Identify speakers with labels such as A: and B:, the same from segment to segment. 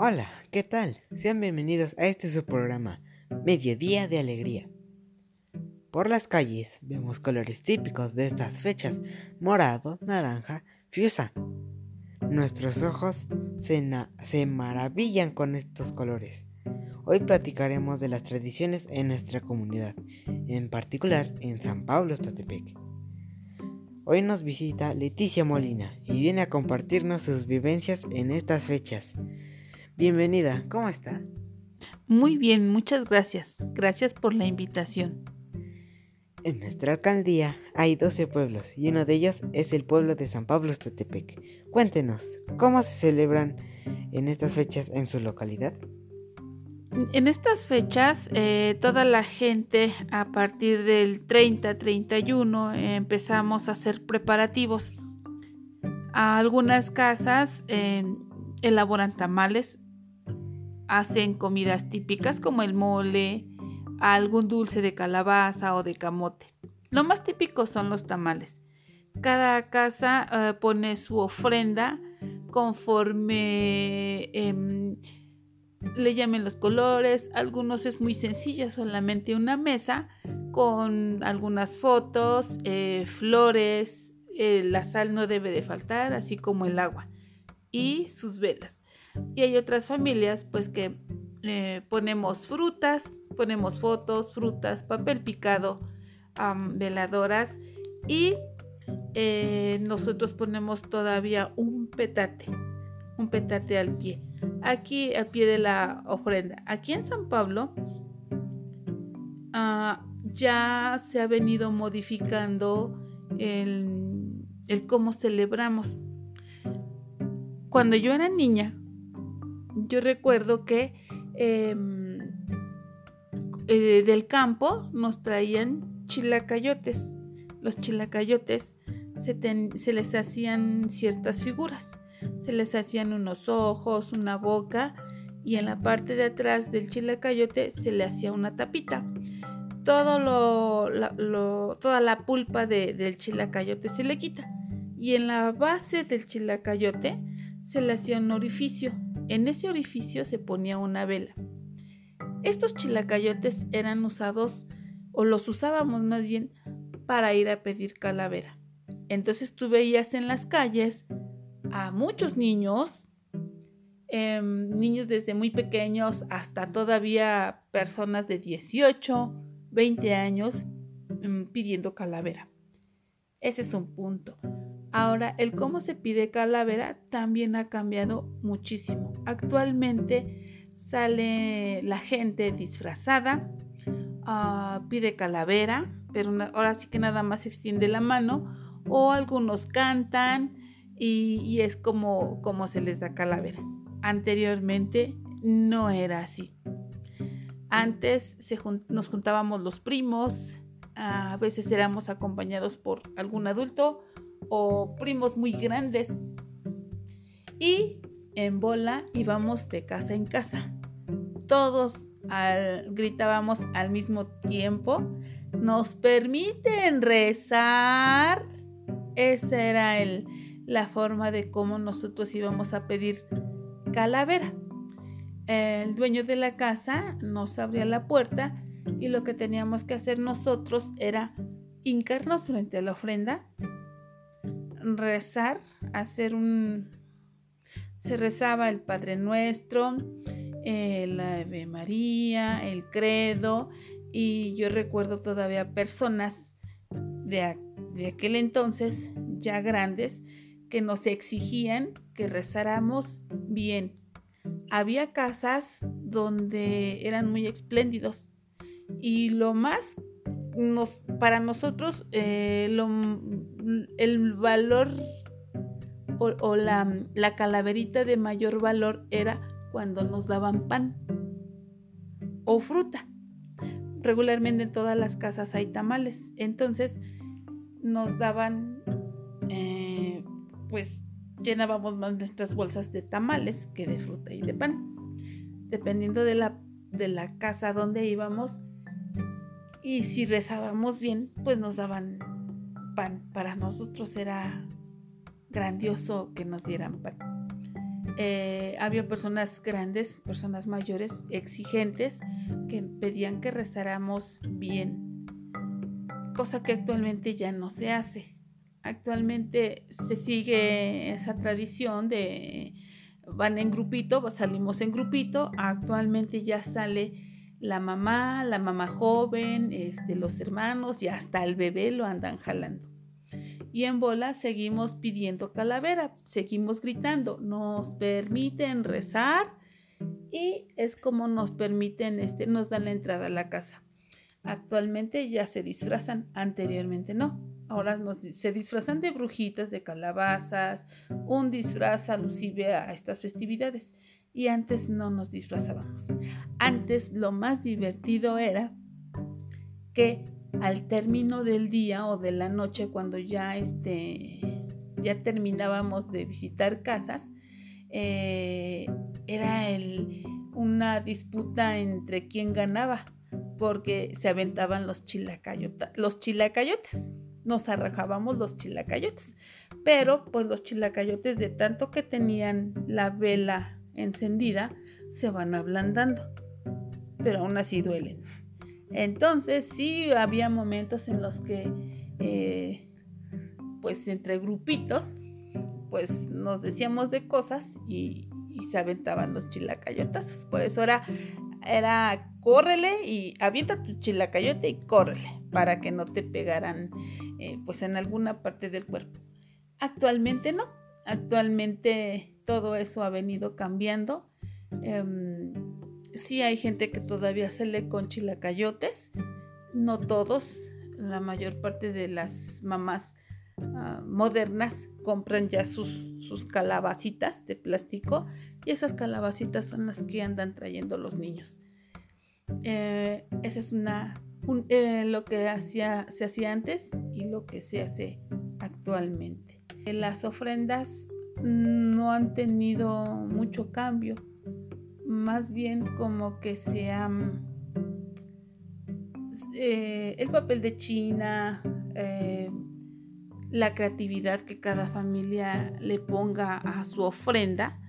A: Hola, ¿qué tal? Sean bienvenidos a este su programa, Mediodía de Alegría. Por las calles vemos colores típicos de estas fechas, morado, naranja, fiusa. Nuestros ojos se, maravillan con estos colores. Hoy platicaremos de las tradiciones en nuestra comunidad, en particular en San Pablo, Estatepec. Hoy nos visita Leticia Molina y viene a compartirnos sus vivencias en estas fechas. Bienvenida, ¿cómo está?
B: Muy bien, muchas gracias. Gracias por la invitación.
A: En nuestra alcaldía hay 12 pueblos y uno de ellos es el pueblo de San Pablo Estatepec. Cuéntenos, ¿cómo se celebran en estas fechas en su localidad?
B: En estas fechas, eh, toda la gente a partir del 30-31 empezamos a hacer preparativos. algunas casas eh, elaboran tamales, hacen comidas típicas como el mole, algún dulce de calabaza o de camote. Lo más típico son los tamales. Cada casa eh, pone su ofrenda conforme em, le llamen los colores, algunos es muy sencilla, solamente una mesa con algunas fotos, eh, flores, eh, la sal no debe de faltar, así como el agua y sus velas. Y hay otras familias pues que eh, ponemos frutas, ponemos fotos, frutas, papel picado, veladoras y nosotros ponemos todavía un petate, un petate al pie aquí al pie de la ofrenda. Aquí en San Pablo ah, ya se ha venido modificando el, cómo celebramos. Cuando yo era niña, yo recuerdo que em, eh, del campo nos traían chilacayotes. Los chilacayotes se les hacían ciertas figuras se les hacían unos ojos, una boca y en la parte de atrás del chilacayote se le hacía una tapita. Todo lo, toda la pulpa del chilacayote se le quita y en la base del chilacayote se le hacía un orificio. En ese orificio se ponía una vela. Estos chilacayotes eran usados o los usábamos más bien para ir a pedir calavera. Entonces tú veías en las calles a muchos niños, em, niños desde muy pequeños hasta todavía personas de 18, 20 años em, pidiendo calavera. Ese es un punto. Ahora, el cómo se pide calavera también ha cambiado muchísimo. Actualmente sale la gente disfrazada, ah, pide calavera, pero ahora sí que nada más extiende la mano, o algunos cantan, y, es como, como se les da calavera. Anteriormente no era así. Antes nos juntábamos los primos, a veces éramos acompañados por algún adulto o primos muy grandes y en bola íbamos de casa en casa. Todos gritábamos al mismo tiempo, nos permiten rezar. Ese era el, la forma de cómo nosotros íbamos a pedir calavera. El dueño de la casa nos abría la puerta y lo que teníamos que hacer nosotros era hincarnos frente a la ofrenda, rezar, hacer un... Se rezaba el Padre Nuestro, el Ave María, el Credo, y yo recuerdo todavía personas de, de aquel entonces, ya grandes, que nos exigían que rezáramos bien. Había casas donde eran muy espléndidos y lo más para nosotros eh, el valor o, la, la calaverita de mayor valor era cuando nos daban pan o fruta. Regularmente en todas las casas hay tamales, entonces nos daban pues llenábamos más nuestras bolsas de tamales que de fruta y de pan, dependiendo de la, de la casa donde íbamos. Y si rezábamos bien, pues nos daban pan. Para nosotros era grandioso que nos dieran pan. Eh, había personas grandes, personas mayores, exigentes, que pedían que rezáramos bien, cosa que actualmente ya no se hace. Actualmente se sigue esa tradición de van en grupito, salimos en grupito, actualmente ya sale la mamá, la mamá joven, este, los hermanos y hasta el bebé lo andan jalando. Y en bola seguimos pidiendo calavera, seguimos gritando, nos permiten rezar y es como nos permiten, este, nos dan la entrada a la casa. Actualmente ya se disfrazan, anteriormente no. Ahora se disfrazan de brujitas, de calabazas, un disfraz alusive a estas festividades. Y antes no nos disfrazábamos. Antes lo más divertido era que al término del día o de la noche, cuando ya, este, ya terminábamos de visitar casas, eh, era el, una disputa entre quién ganaba, porque se aventaban los, los chilacayotes nos arrajábamos los chilacayotes. Pero pues los chilacayotes de tanto que tenían la vela encendida se van ablandando. Pero aún así duelen. Entonces sí había momentos en los que eh, pues entre grupitos pues nos decíamos de cosas y, se aventaban los chilacayotas. Por eso era, era córrele y avienta tu chilacayote y córrele para que no te pegaran eh, pues en alguna parte del cuerpo. Actualmente no, actualmente todo eso ha venido cambiando. Em, sí hay gente que todavía se le con chilacayotes, no todos, la mayor parte de las mamás ah, modernas compran ya sus, sus calabacitas de plástico y esas calabacitas son las que andan trayendo los niños. Eh, esa es una eh, lo que hacía, se hacía antes y lo que se hace actualmente. Las ofrendas no han tenido mucho cambio, más bien como que se han... Eh, el papel de China, eh, la creatividad que cada familia le ponga a su ofrenda,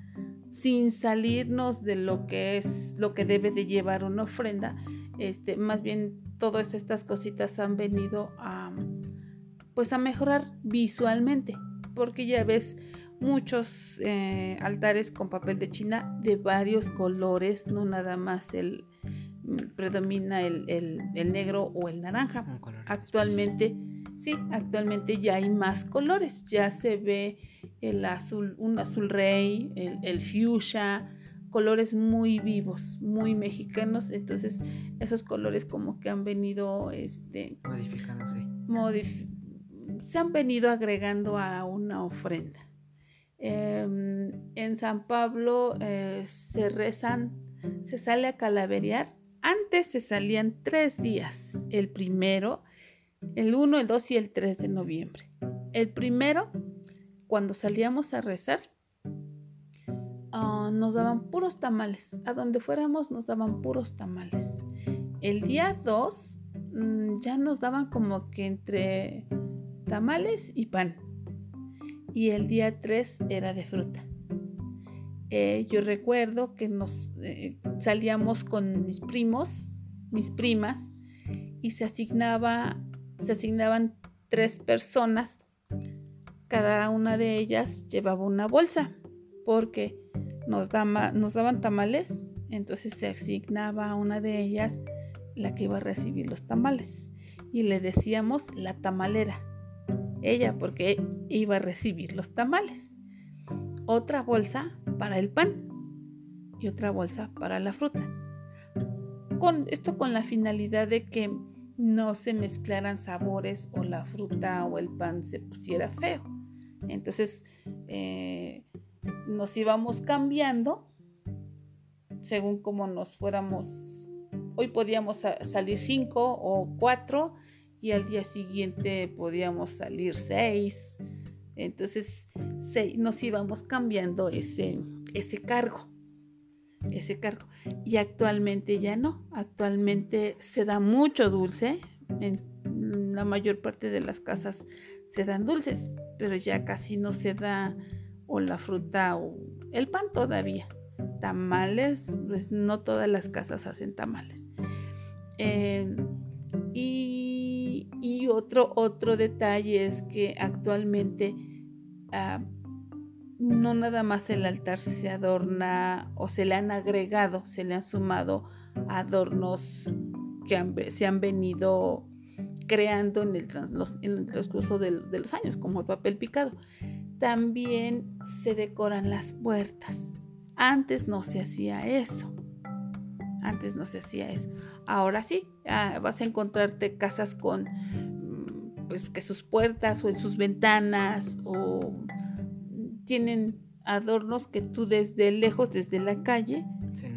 B: sin salirnos de lo que es lo que debe de llevar una ofrenda, este, más bien todas estas cositas han venido a pues a mejorar visualmente. Porque ya ves muchos eh, altares con papel de china de varios colores no nada más el mm, predomina el, negro o el naranja actualmente sí actualmente ya hay más colores ya se ve el azul un azul rey el, el fuchsia colores muy vivos, muy mexicanos, entonces esos colores como que han venido este
A: modificándose.
B: se han venido agregando a una ofrenda. Em, en San Pablo eh, se rezan, se sale a calaverear. Antes se salían tres días, el primero, el 1, el 2 y el 3 de noviembre. El primero, cuando salíamos a rezar, Ah, nos daban puros tamales. A donde fuéramos nos daban puros tamales. El día 2 mm, ya nos daban como que entre tamales y pan. Y el día 3 era de fruta. Eh, yo recuerdo que nos eh, salíamos con mis primos, mis primas, y se asignaba, se asignaban tres personas. Cada una de ellas llevaba una bolsa, porque nos, nos daban tamales, entonces se asignaba a una de ellas la que iba a recibir los tamales y le decíamos la tamalera, ella porque iba a recibir los tamales. Otra bolsa para el pan y otra bolsa para la fruta. Con esto con la finalidad de que no se mezclaran sabores o la fruta o el pan se pusiera feo. Entonces, eh, nos íbamos cambiando según como nos fuéramos. Hoy podíamos salir cinco o cuatro y al día siguiente podíamos salir seis. Entonces nos íbamos cambiando ese, ese cargo. Ese cargo. Y actualmente ya no. Actualmente se da mucho dulce. En la mayor parte de las casas se dan dulces, pero ya casi no se da o la fruta o El pan todavía. Tamales, pues no todas las casas hacen tamales. Em, y, otro, otro detalle es que actualmente ah, no nada más el altar se adorna o se le han agregado, se le han sumado adornos que se han venido creando en el, transcurso de, los años, como el papel picado. También se decoran las puertas. Antes no se hacía eso. Antes no se hacía eso. Ahora sí, ah, vas a encontrarte casas con, pues que sus puertas o en sus ventanas o tienen adornos que tú desde lejos, desde la calle,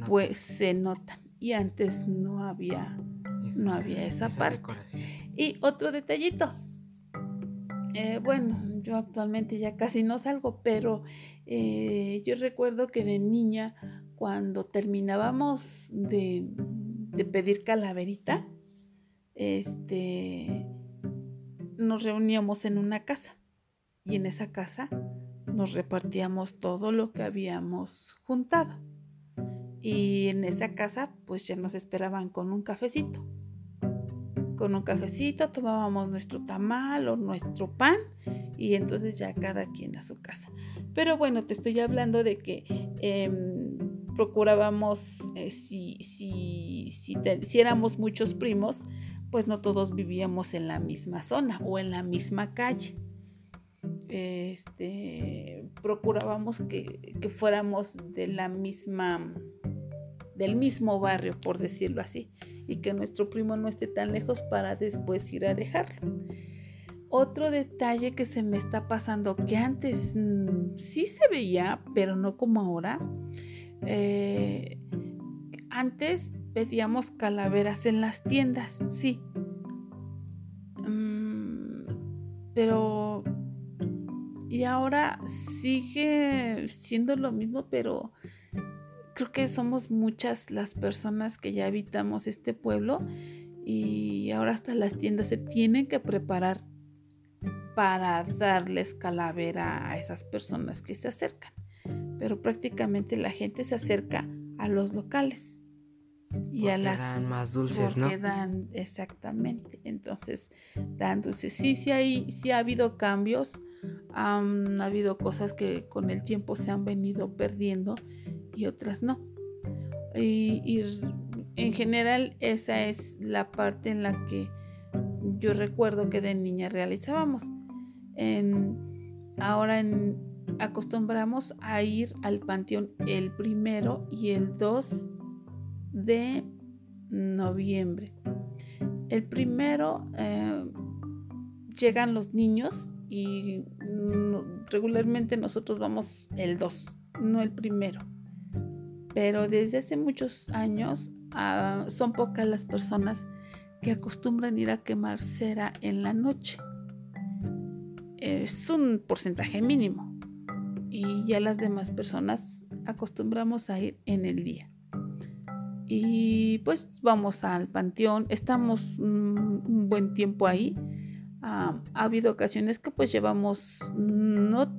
B: pues se notan. Y antes no había, no había esa, parte. Y otro detallito. Eh, bueno, yo actualmente ya casi no salgo, pero eh, yo recuerdo que de niña, cuando terminábamos de, de pedir calaverita, este, nos reuníamos en una casa. Y en esa casa nos repartíamos todo lo que habíamos juntado. Y en esa casa pues ya nos esperaban con un cafecito. Con un cafecito tomábamos nuestro tamal o nuestro pan y entonces ya cada quien a su casa. Pero bueno, te estoy hablando de que em, procurábamos, eh, si, si, si, si éramos muchos primos, pues no todos vivíamos en la misma zona o en la misma calle este, procurábamos que, fuéramos de la misma, del mismo barrio, por decirlo así, y que nuestro primo no esté tan lejos para después ir a dejarlo. Otro detalle que se me está pasando, que antes mm, sí se veía, pero no como ahora. Eh, antes pedíamos calaveras en las tiendas, sí. Mm, pero y ahora sigue siendo lo mismo, pero creo que somos muchas las personas que ya habitamos este pueblo y ahora hasta las tiendas se tienen que preparar para darles calavera a esas personas que se acercan. Pero prácticamente la gente se acerca a los locales y a las
A: dan más dulces, ¿no?
B: dan exactamente. Entonces, dan dulces. Sí, sí, hay, sí ha habido cambios han habido cosas que con el tiempo se han venido perdiendo y otras no. Y, en general esa es la parte en la que yo recuerdo que de niña realizábamos. ahora acostumbramos a ir al panteón el primero y el 2 de noviembre. El primero eh, llegan los niños y regularmente nosotros vamos el 2, no el primero. Pero desde hace muchos años ah, son pocas las personas que acostumbran ir a quemar cera en la noche. Es un porcentaje mínimo. Y ya las demás personas acostumbramos a ir en el día. Y pues vamos al panteón, estamos un buen tiempo ahí ha habido ocasiones que pues llevamos no,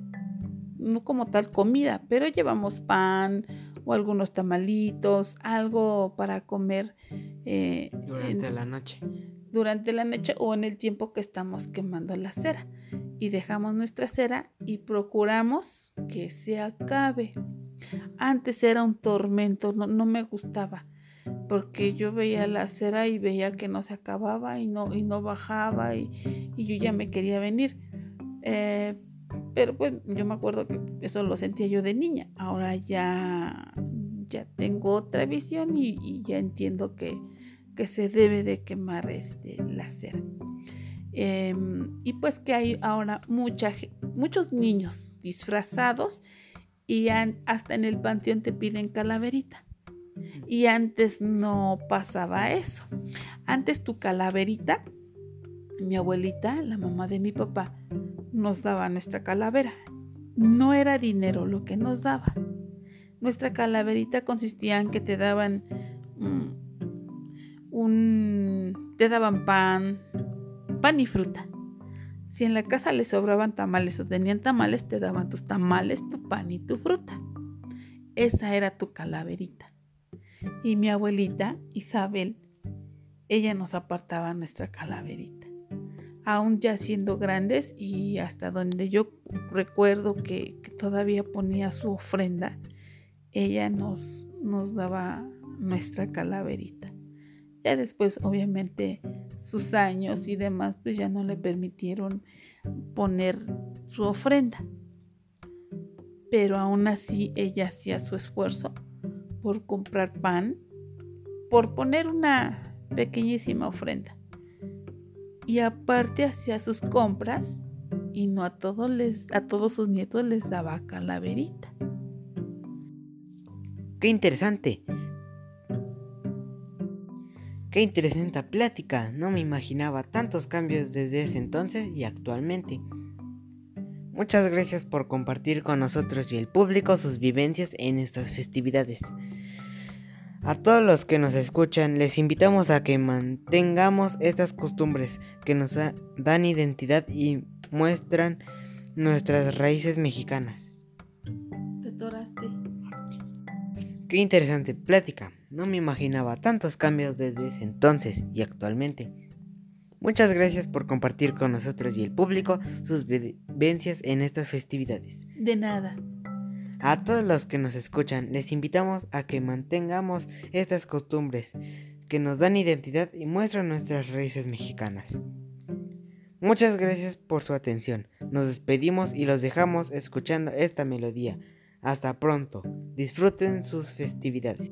B: no como tal comida, pero llevamos pan o algunos tamalitos, algo para comer.
A: Eh, durante la noche.
B: Durante la noche o en el tiempo que estamos quemando la cera. Y dejamos nuestra cera y procuramos que se acabe. Antes era un tormento, no, no me gustaba porque yo veía la cera y veía que no se acababa y no, y no bajaba y, yo ya me quería venir. Eh, pero pues yo me acuerdo que eso lo sentía yo de niña. Ahora ya, ya tengo otra visión y, ya entiendo que, que, se debe de quemar este, la cera. Em, y pues que hay ahora muchos niños disfrazados y hasta en el panteón te piden calaverita. Y antes no pasaba eso. Antes tu calaverita, mi abuelita, la mamá de mi papá, nos daba nuestra calavera. No era dinero lo que nos daba. Nuestra calaverita consistía en que te daban mm, un te daban pan, pan y fruta. Si en la casa les sobraban tamales o tenían tamales, te daban tus tamales, tu pan y tu fruta. esa era tu calaverita. Y mi abuelita, Isabel, ella nos apartaba nuestra calaverita. Aún ya siendo grandes y hasta donde yo recuerdo que, todavía ponía su ofrenda, ella nos, nos daba nuestra calaverita. Ya después, obviamente, sus años y demás, pues ya no le permitieron poner su ofrenda. Pero aún así ella hacía su esfuerzo por comprar pan, por poner una pequeñísima ofrenda. Y aparte hacía sus compras y no a todos les a todos sus nietos les daba calaverita.
A: Qué interesante. Qué interesante plática, no me imaginaba tantos cambios desde ese entonces y actualmente. Muchas gracias por compartir con nosotros y el público sus vivencias en estas festividades. A todos los que nos escuchan les invitamos a que mantengamos estas costumbres que nos dan identidad y muestran nuestras raíces mexicanas. Qué interesante plática. No me imaginaba tantos cambios desde ese entonces y actualmente. Muchas gracias por compartir con nosotros y el público sus vivencias en estas festividades.
B: De nada.
A: A todos los que nos escuchan, les invitamos a que mantengamos estas costumbres que nos dan identidad y muestran nuestras raíces mexicanas. Muchas gracias por su atención. Nos despedimos y los dejamos escuchando esta melodía. Hasta pronto. Disfruten sus festividades.